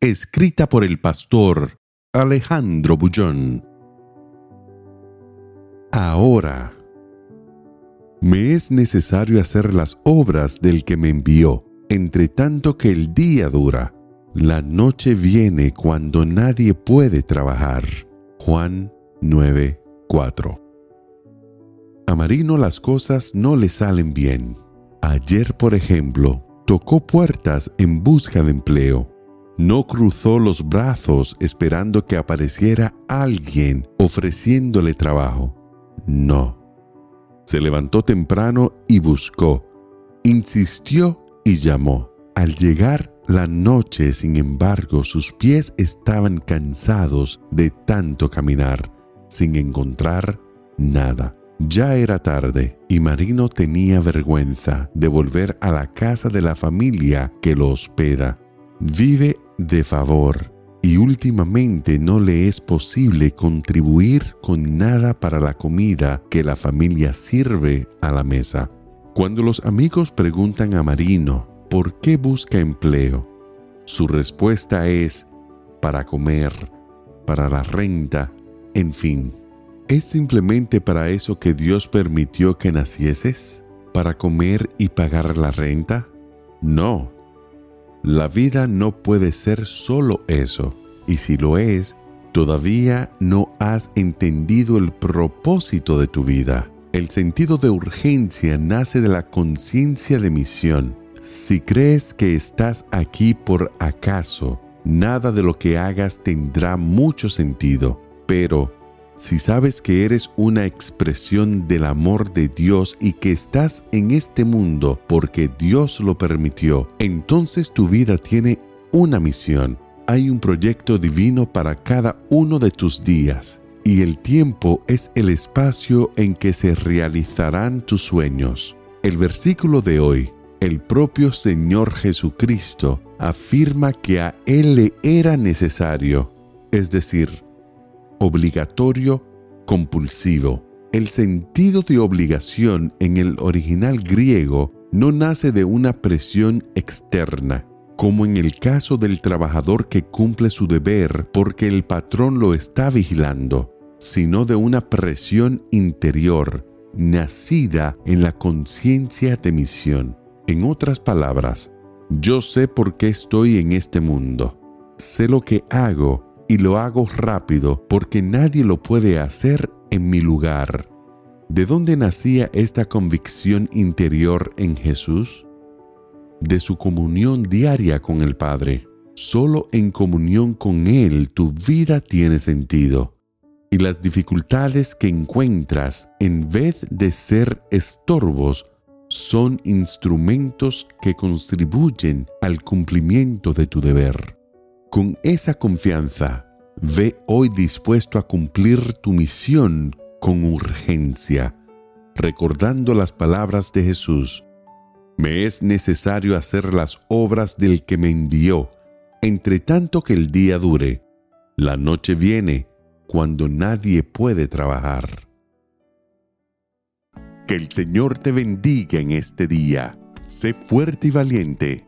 Escrita por el pastor Alejandro Bullón. Ahora. Me es necesario hacer las obras del que me envió, entre tanto que el día dura. La noche viene cuando nadie puede trabajar. Juan 9:4 A Marino las cosas no le salen bien. Ayer, por ejemplo, tocó puertas en busca de empleo. No cruzó los brazos esperando que apareciera alguien ofreciéndole trabajo. No. Se levantó temprano y buscó. Insistió y llamó. Al llegar la noche, sin embargo, sus pies estaban cansados de tanto caminar, sin encontrar nada. Ya era tarde y Marino tenía vergüenza de volver a la casa de la familia que lo hospeda. Vive de favor y últimamente no le es posible contribuir con nada para la comida que la familia sirve a la mesa. Cuando los amigos preguntan a Marino por qué busca empleo, su respuesta es para comer, para la renta, en fin. ¿Es simplemente para eso que Dios permitió que nacieses? ¿Para comer y pagar la renta? No. La vida no puede ser solo eso, y si lo es, todavía no has entendido el propósito de tu vida. El sentido de urgencia nace de la conciencia de misión. Si crees que estás aquí por acaso, nada de lo que hagas tendrá mucho sentido, pero si sabes que eres una expresión del amor de Dios y que estás en este mundo porque Dios lo permitió, entonces tu vida tiene una misión. Hay un proyecto divino para cada uno de tus días y el tiempo es el espacio en que se realizarán tus sueños. El versículo de hoy, el propio Señor Jesucristo afirma que a Él le era necesario, es decir, obligatorio compulsivo. El sentido de obligación en el original griego no nace de una presión externa, como en el caso del trabajador que cumple su deber porque el patrón lo está vigilando, sino de una presión interior, nacida en la conciencia de misión. En otras palabras, yo sé por qué estoy en este mundo, sé lo que hago y lo hago rápido porque nadie lo puede hacer en mi lugar. ¿De dónde nacía esta convicción interior en Jesús? De su comunión diaria con el Padre. Solo en comunión con Él tu vida tiene sentido. Y las dificultades que encuentras, en vez de ser estorbos, son instrumentos que contribuyen al cumplimiento de tu deber. Con esa confianza, ve hoy dispuesto a cumplir tu misión con urgencia, recordando las palabras de Jesús. Me es necesario hacer las obras del que me envió, entre tanto que el día dure. La noche viene cuando nadie puede trabajar. Que el Señor te bendiga en este día. Sé fuerte y valiente